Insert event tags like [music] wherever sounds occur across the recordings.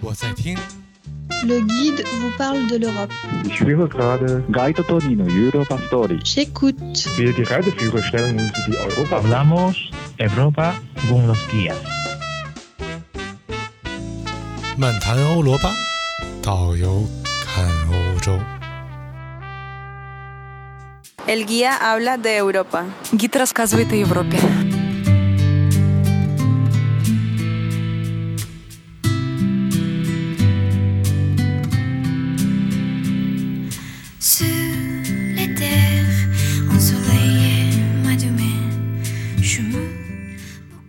我在听。 Le guide vous parle de l'Europe. Ich höre gerade Guide Tony no Europa Story. J'écoute. Wir die Reiseführer stellen uns die Europa. Hablamos Europa con los guías. 漫谈欧罗巴，导游看欧洲。 El guía habla de Europa. Гід розказує о Європі.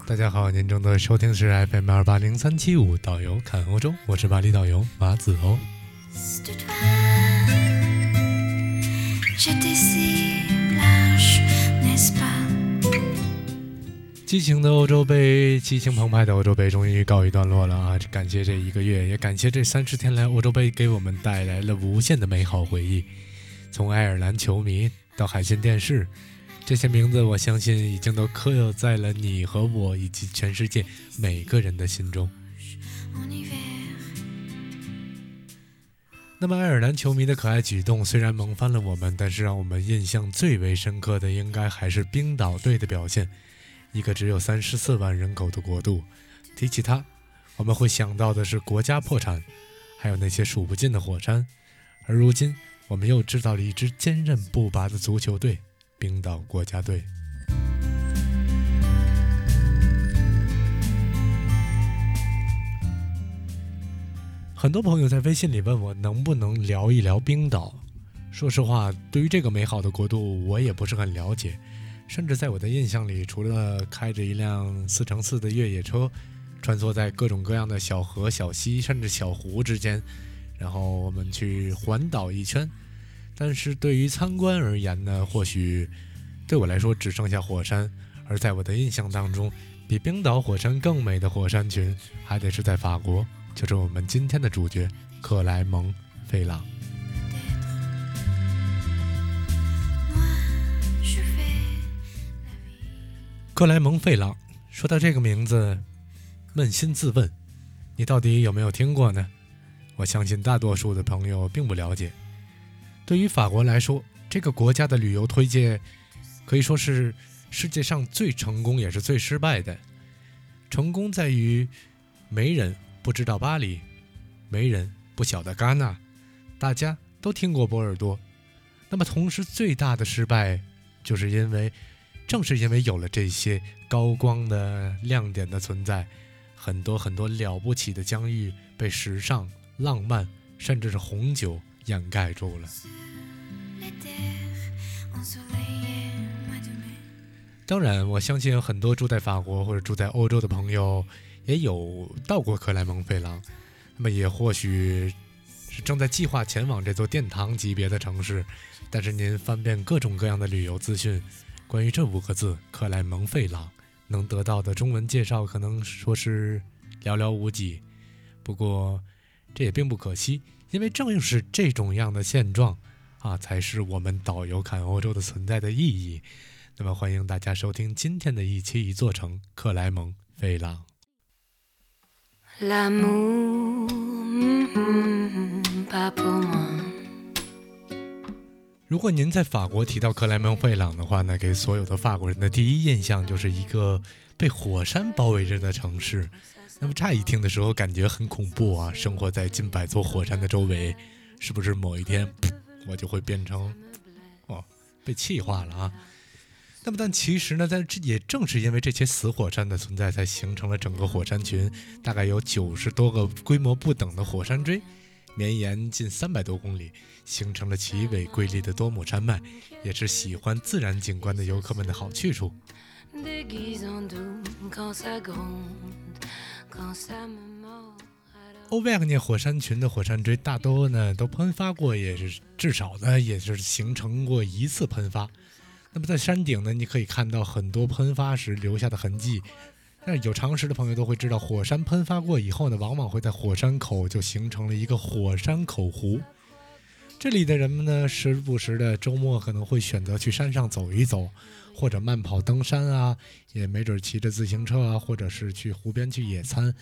大家好，您正在收听的是 FM 二八零三七五导游看欧洲，我是巴黎导游马子欧。激情的欧洲杯，激情澎湃的欧洲杯终于告一段落了啊！感谢这一个月，也感谢这三十天来欧洲杯给我们带来了无限的美好回忆。从爱尔兰球迷到海信电视，这些名字我相信已经都刻在了你和我以及全世界每个人的心中。那么，爱尔兰球迷的可爱举动虽然萌翻了我们，但是让我们印象最为深刻的，应该还是冰岛队的表现。一个只有三十四万人口的国度，提起它，我们会想到的是国家破产，还有那些数不尽的火山。而如今，我们又知道了一支坚韧不拔的足球队——冰岛国家队。很多朋友在微信里问我能不能聊一聊冰岛。说实话，对于这个美好的国度，我也不是很了解。甚至在我的印象里，除了开着一辆四乘四的越野车，穿梭在各种各样的小河、小溪，甚至小湖之间，然后我们去环岛一圈。但是对于参观而言呢，或许对我来说只剩下火山。而在我的印象当中，比冰岛火山更美的火山群，还得是在法国，就是我们今天的主角克莱蒙费朗。克莱蒙费朗，说到这个名字，扪心自问，你到底有没有听过呢？我相信大多数的朋友并不了解。对于法国来说，这个国家的旅游推介可以说是世界上最成功也是最失败的。成功在于没人不知道巴黎，没人不晓得戛纳，大家都听过波尔多。那么同时最大的失败，就是因为正是因为有了这些高光的亮点的存在，很多很多了不起的疆域被时尚、浪漫，甚至是红酒掩盖住了。当然，我相信很多住在法国或者住在欧洲的朋友也有到过克莱蒙费朗，那么也或许是正在计划前往这座殿堂级别的城市。但是您翻遍各种各样的旅游资讯，关于这五个字“克莱蒙费朗”，能得到的中文介绍可能说是寥寥无几。不过这也并不可惜，因为正是这种样的现状啊，才是我们导游看欧洲的存在的意义。那么，欢迎大家收听今天的一期一座城——克莱蒙费朗。Mhm. 如果您在法国提到克莱蒙费朗的话呢，给所有的法国人的第一印象就是一个被火山包围着的城市。那么乍一听的时候，感觉很恐怖啊！生活在近百座火山的周围，是不是某一天我就会变成哦被气化了啊？那么，但其实呢，在这也正是因为这些死火山的存在，才形成了整个火山群，大概有九十多个规模不等的火山锥，绵延近三百多公里，形成了奇伟瑰丽的多姆山脉，也是喜欢自然景观的游客们的好去处。欧维亚涅火山群的火山锥大多呢都喷发过，也是至少呢也是形成过一次喷发。那么在山顶呢，你可以看到很多喷发时留下的痕迹。但是有常识的朋友都会知道，火山喷发过以后呢，往往会在火山口就形成了一个火山口湖。这里的人们呢，时不时的周末可能会选择去山上走一走，或者慢跑登山啊，也没准骑着自行车啊，或者是去湖边去野餐，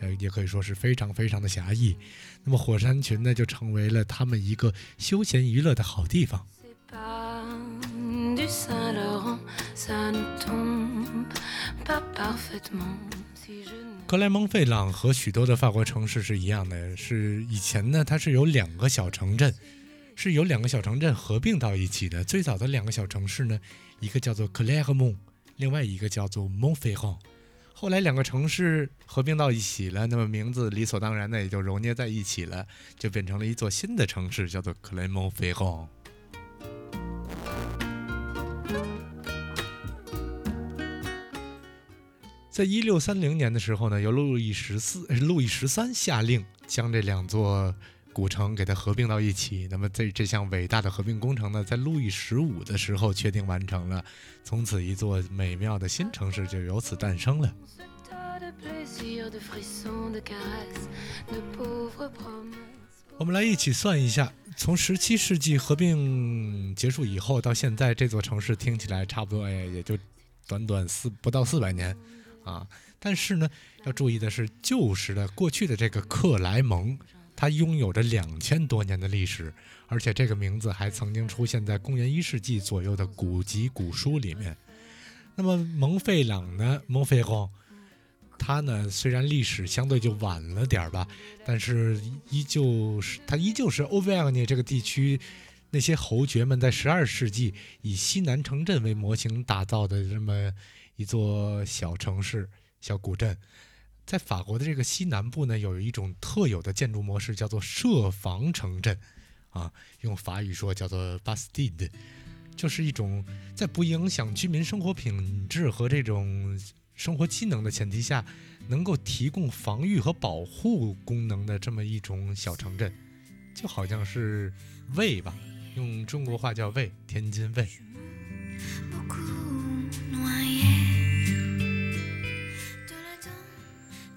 呃，也可以说是非常非常的狭义。那么火山群呢，就成为了他们一个休闲娱乐的好地方。C'est pas du Saint-Laurent, ça ne tombe pas parfaitement. Si je ne 克莱蒙费朗和许多的法国城市是一样的，是以前呢，它是有两个小城镇，是由两个小城镇合并到一起的。最早的两个小城市呢，一个叫做克莱赫蒙，另外一个叫做蒙费昂。后来两个城市合并到一起了，那么名字理所当然的也就揉捏在一起了，就变成了一座新的城市，叫做克莱蒙费昂。在一六三零年的时候呢，由路易十四、路易十三下令将这两座古城给它合并到一起。那么这这项伟大的合并工程呢，在路易十五的时候确定完成了，从此一座美妙的新城市就由此诞生了。我们来一起算一下，从十七世纪合并结束以后到现在，这座城市听起来差不多，哎，也就短短四不到四百年啊。但是呢，要注意的是，旧时的过去的这个克莱蒙，它拥有着两千多年的历史，而且这个名字还曾经出现在公元一世纪左右的古籍古书里面。那么蒙费朗呢，蒙费昂，它呢虽然历史相对就晚了点儿吧，但是依旧是它依旧是欧维尔涅这个地区那些侯爵们在十二世纪以西南城镇为模型打造的这么一座小城市、小古镇。在法国的这个西南部呢，有一种特有的建筑模式，叫做设防城镇，啊，用法语说叫做 bastide，就是一种在不影响居民生活品质和这种生活机能的前提下，能够提供防御和保护功能的这么一种小城镇，就好像是卫吧，用中国话叫卫，天津卫。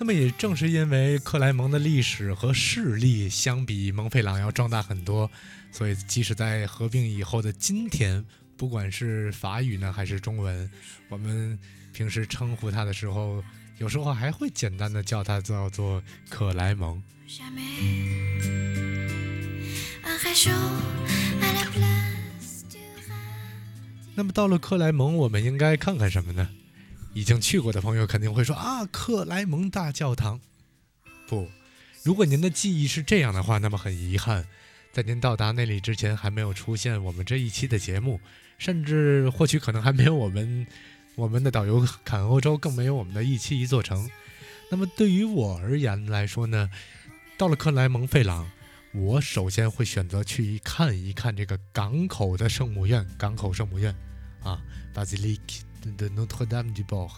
那么也正是因为克莱蒙的历史和势力相比蒙费朗要壮大很多，所以即使在合并以后的今天，不管是法语呢还是中文，我们平时称呼它的时候，有时候还会简单的叫它叫做克莱蒙。那么到了克莱蒙，我们应该看看什么呢？已经去过的朋友肯定会说啊，克莱蒙大教堂。不，如果您的记忆是这样的话，那么很遗憾，在您到达那里之前，还没有出现我们这一期的节目，甚至或许可能还没有我们 [laughs] 我们的导游侃欧洲，更没有我们的一期一座城。那么对于我而言来说呢，到了克莱蒙费朗，我首先会选择去看一看这个港口的圣母院，港口圣母院啊，Basilique Notre-Dame du Port，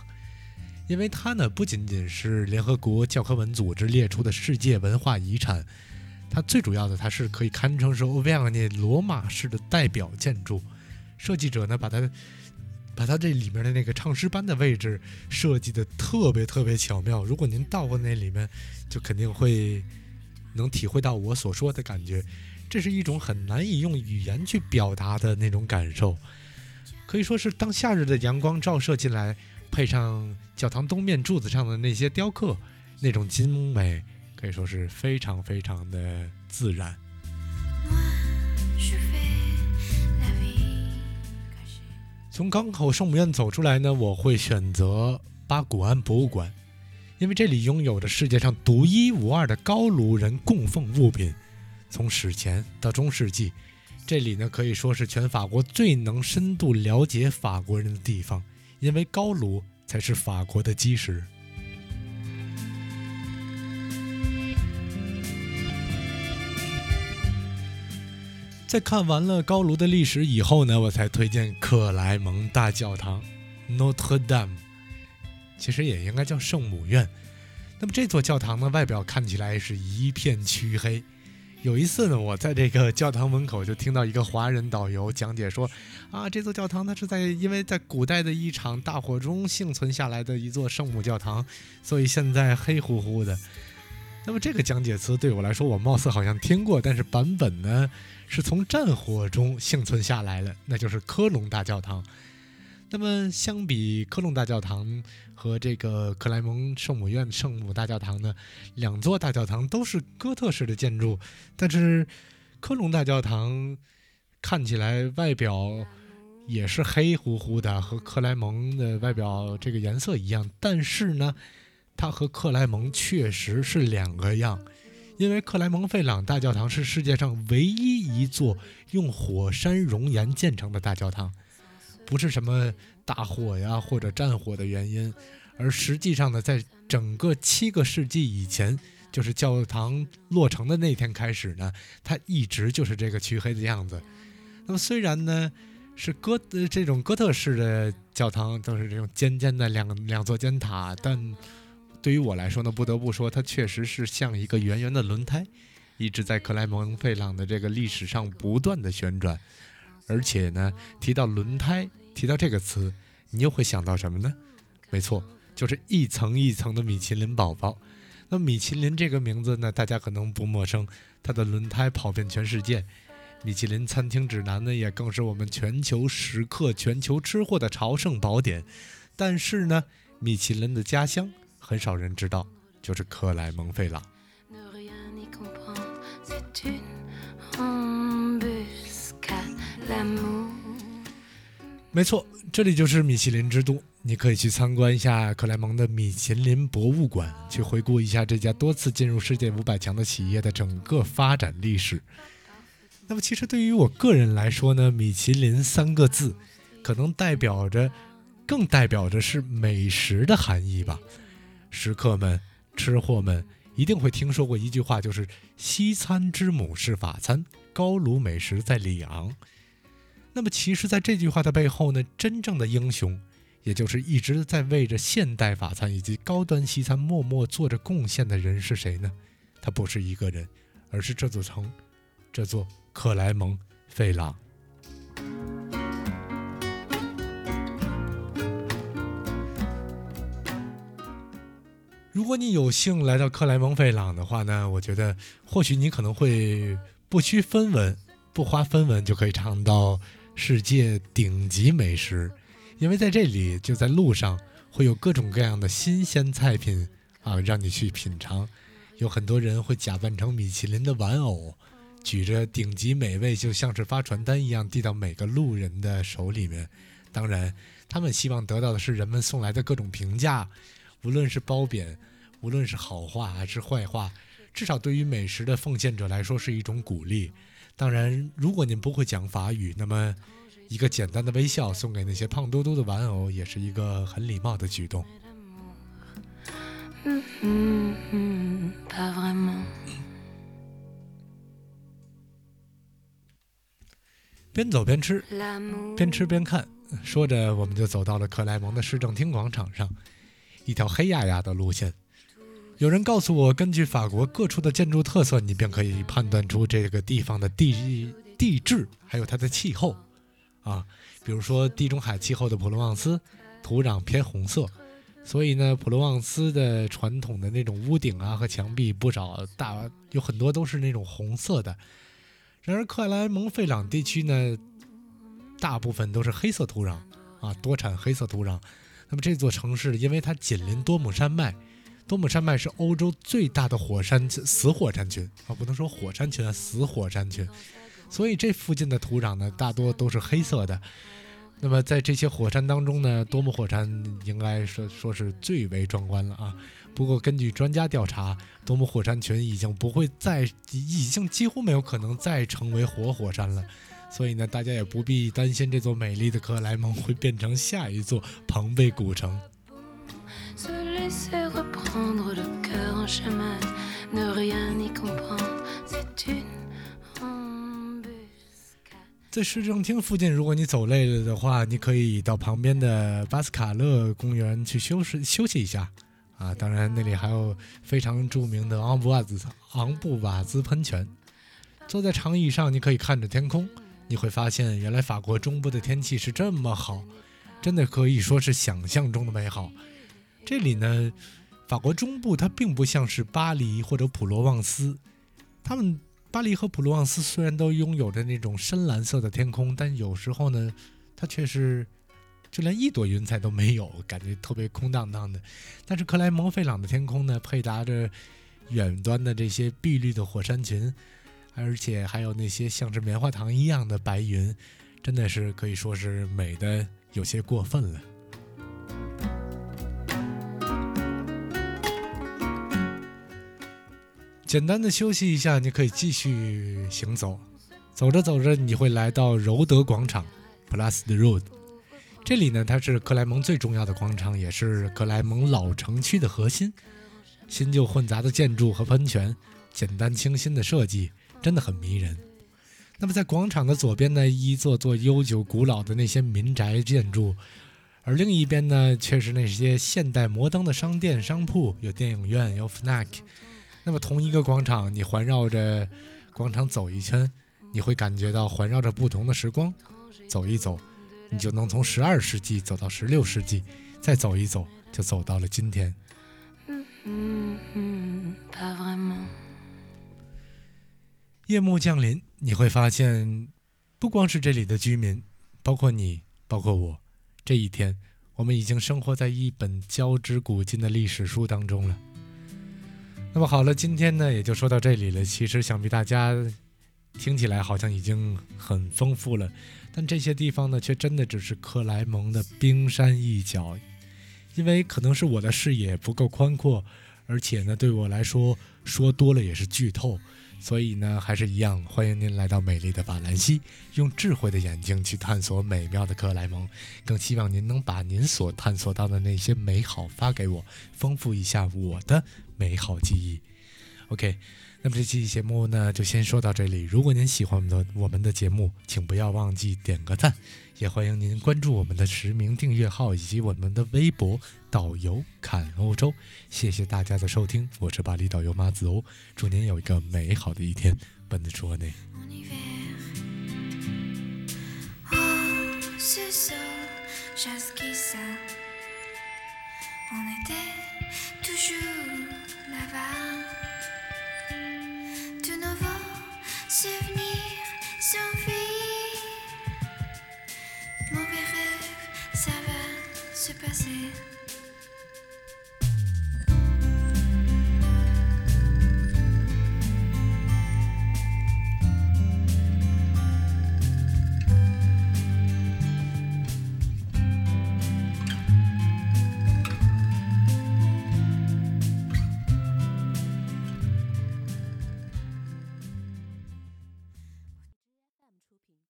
因为它呢不仅仅是联合国教科文组织列出的世界文化遗产，它最主要的它是可以堪称是欧维昂涅罗马式的代表建筑。设计者呢把它把它这里面的那个唱诗班的位置设计的特别特别巧妙。如果您到过那里面，就肯定会能体会到我所说的感觉。这是一种很难以用语言去表达的那种感受，可以说是当夏日的阳光照射进来，配上教堂东面柱子上的那些雕刻，那种精美，可以说是非常非常的自然。从港口圣母院走出来呢，我会选择巴古安博物馆，因为这里拥有着世界上独一无二的高卢人供奉物品。从史前到中世纪，这里呢可以说是全法国最能深度了解法国人的地方，因为高卢才是法国的基石。在看完了高卢的历史以后呢，我才推荐克莱蒙大教堂 （Notre Dame），其实也应该叫圣母院。那么这座教堂呢，外表看起来是一片黢黑。有一次呢，我在这个教堂门口就听到一个华人导游讲解说，啊，这座教堂它是在因为在古代的一场大火中幸存下来的一座圣母教堂，所以现在黑乎乎的。那么这个讲解词对我来说，我貌似好像听过，但是版本呢是从战火中幸存下来了，那就是科隆大教堂。那么，相比科隆大教堂和这个克莱蒙圣母院圣母大教堂呢，两座大教堂都是哥特式的建筑，但是科隆大教堂看起来外表也是黑乎乎的，和克莱蒙的外表这个颜色一样，但是呢，它和克莱蒙确实是两个样。因为克莱蒙费朗大教堂是世界上唯一一座用火山熔岩建成的大教堂，不是什么大火呀或者战火的原因，而实际上呢，在整个七个世纪以前，就是教堂落成的那天开始呢，它一直就是这个黢黑的样子。那么虽然呢是哥呃这种哥特式的教堂都是这种尖尖的两两座尖塔，但对于我来说呢，不得不说，它确实是像一个圆圆的轮胎，一直在克莱蒙费朗的这个历史上不断的旋转。而且呢，提到轮胎，提到这个词，你又会想到什么呢？没错，就是一层一层的米其林宝宝。那米其林这个名字呢，大家可能不陌生，它的轮胎跑遍全世界。米其林餐厅指南呢，也更是我们全球食客、全球吃货的朝圣宝典。但是呢，米其林的家乡。很少人知道，就是克莱蒙费朗。没错，这里就是米其林之都。你可以去参观一下克莱蒙的米其林博物馆，去回顾一下这家多次进入世界五百强的企业的整个发展历史。那么，其实对于我个人来说呢，米其林三个字，可能代表着，更代表着是美食的含义吧。食客们、吃货们一定会听说过一句话，就是“西餐之母是法餐，高卢美食在里昂”。那么，其实，在这句话的背后呢，真正的英雄，也就是一直在为着现代法餐以及高端西餐默默做着贡献的人是谁呢？他不是一个人，而是这座城，这座克莱蒙费朗。如果你有幸来到克莱蒙费朗的话呢，我觉得或许你可能会不需分文，不花分文就可以尝到世界顶级美食，因为在这里就在路上会有各种各样的新鲜菜品啊，让你去品尝。有很多人会假扮成米其林的玩偶，举着顶级美味，就像是发传单一样递到每个路人的手里面。当然，他们希望得到的是人们送来的各种评价。无论是褒贬，无论是好话还是坏话，至少对于美食的奉献者来说是一种鼓励。当然，如果您不会讲法语，那么一个简单的微笑送给那些胖嘟嘟的玩偶，也是一个很礼貌的举动。边走边吃，边吃边看，说着我们就走到了克莱蒙的市政厅广场上。一条黑压压的路线，有人告诉我，根据法国各处的建筑特色，你便可以判断出这个地方的地地质，还有它的气候。啊，比如说地中海气候的普罗旺斯，土壤偏红色，所以呢，普罗旺斯的传统的那种屋顶啊和墙壁，不少大有很多都是那种红色的。然而克莱蒙费朗地区呢，大部分都是黑色土壤啊，多产黑色土壤。那么这座城市，因为它紧邻多姆山脉，多姆山脉是欧洲最大的火山死火山群啊，不能说火山群啊，死火山群，所以这附近的土壤呢，大多都是黑色的。那么在这些火山当中呢，多姆火山应该说说是最为壮观了啊。不过根据专家调查，多姆火山群已经不会再，已经几乎没有可能再成为活火山了。所以呢，大家也不必担心这座美丽的克莱蒙会变成下一座庞贝古城。在市政厅附近，如果你走累了的话，你可以到旁边的巴斯卡勒公园去休息休息一下。啊，当然那里还有非常著名的昂布瓦兹昂布瓦兹喷泉。坐在长椅上，你可以看着天空。你会发现，原来法国中部的天气是这么好，真的可以说是想象中的美好。这里呢，法国中部它并不像是巴黎或者普罗旺斯，他们巴黎和普罗旺斯虽然都拥有着那种深蓝色的天空，但有时候呢，它却是就连一朵云彩都没有，感觉特别空荡荡的。但是克莱蒙费朗的天空呢，配搭着远端的这些碧绿的火山群，而且还有那些像是棉花糖一样的白云，真的是可以说是美的有些过分了。简单的休息一下，你可以继续行走。走着走着，你会来到柔德广场 （Plus the Road）。这里呢，它是克莱蒙最重要的广场，也是克莱蒙老城区的核心。新旧混杂的建筑和喷泉，简单清新的设计，真的很迷人。那么，在广场的左边呢，一座座悠久古老的那些民宅建筑，而另一边呢，却是那些现代摩登的商店、商铺，有电影院，有 Fnac。那么同一个广场，你环绕着广场走一圈，你会感觉到环绕着不同的时光。走一走，你就能从十二世纪走到十六世纪，再走一走，就走到了今天。夜幕降临，你会发现，不光是这里的居民，包括你，包括我，这一天，我们已经生活在一本交织古今的历史书当中了。那么好了，今天呢也就说到这里了。其实想必大家听起来好像已经很丰富了，但这些地方呢却真的只是克莱蒙的冰山一角，因为可能是我的视野不够宽阔，而且呢对我来说说多了也是剧透。所以呢，还是一样，欢迎您来到美丽的法兰西，用智慧的眼睛去探索美妙的克莱蒙。更希望您能把您所探索到的那些美好发给我，丰富一下我的美好记忆。OK。那么这期节目呢，就先说到这里。如果您喜欢我们的我们的节目，请不要忘记点个赞，也欢迎您关注我们的实名订阅号以及我们的微博“导游看欧洲”。谢谢大家的收听，我是巴黎导游马子欧，祝您有一个美好的一天。本子说呢。Mauvais rêve, ça.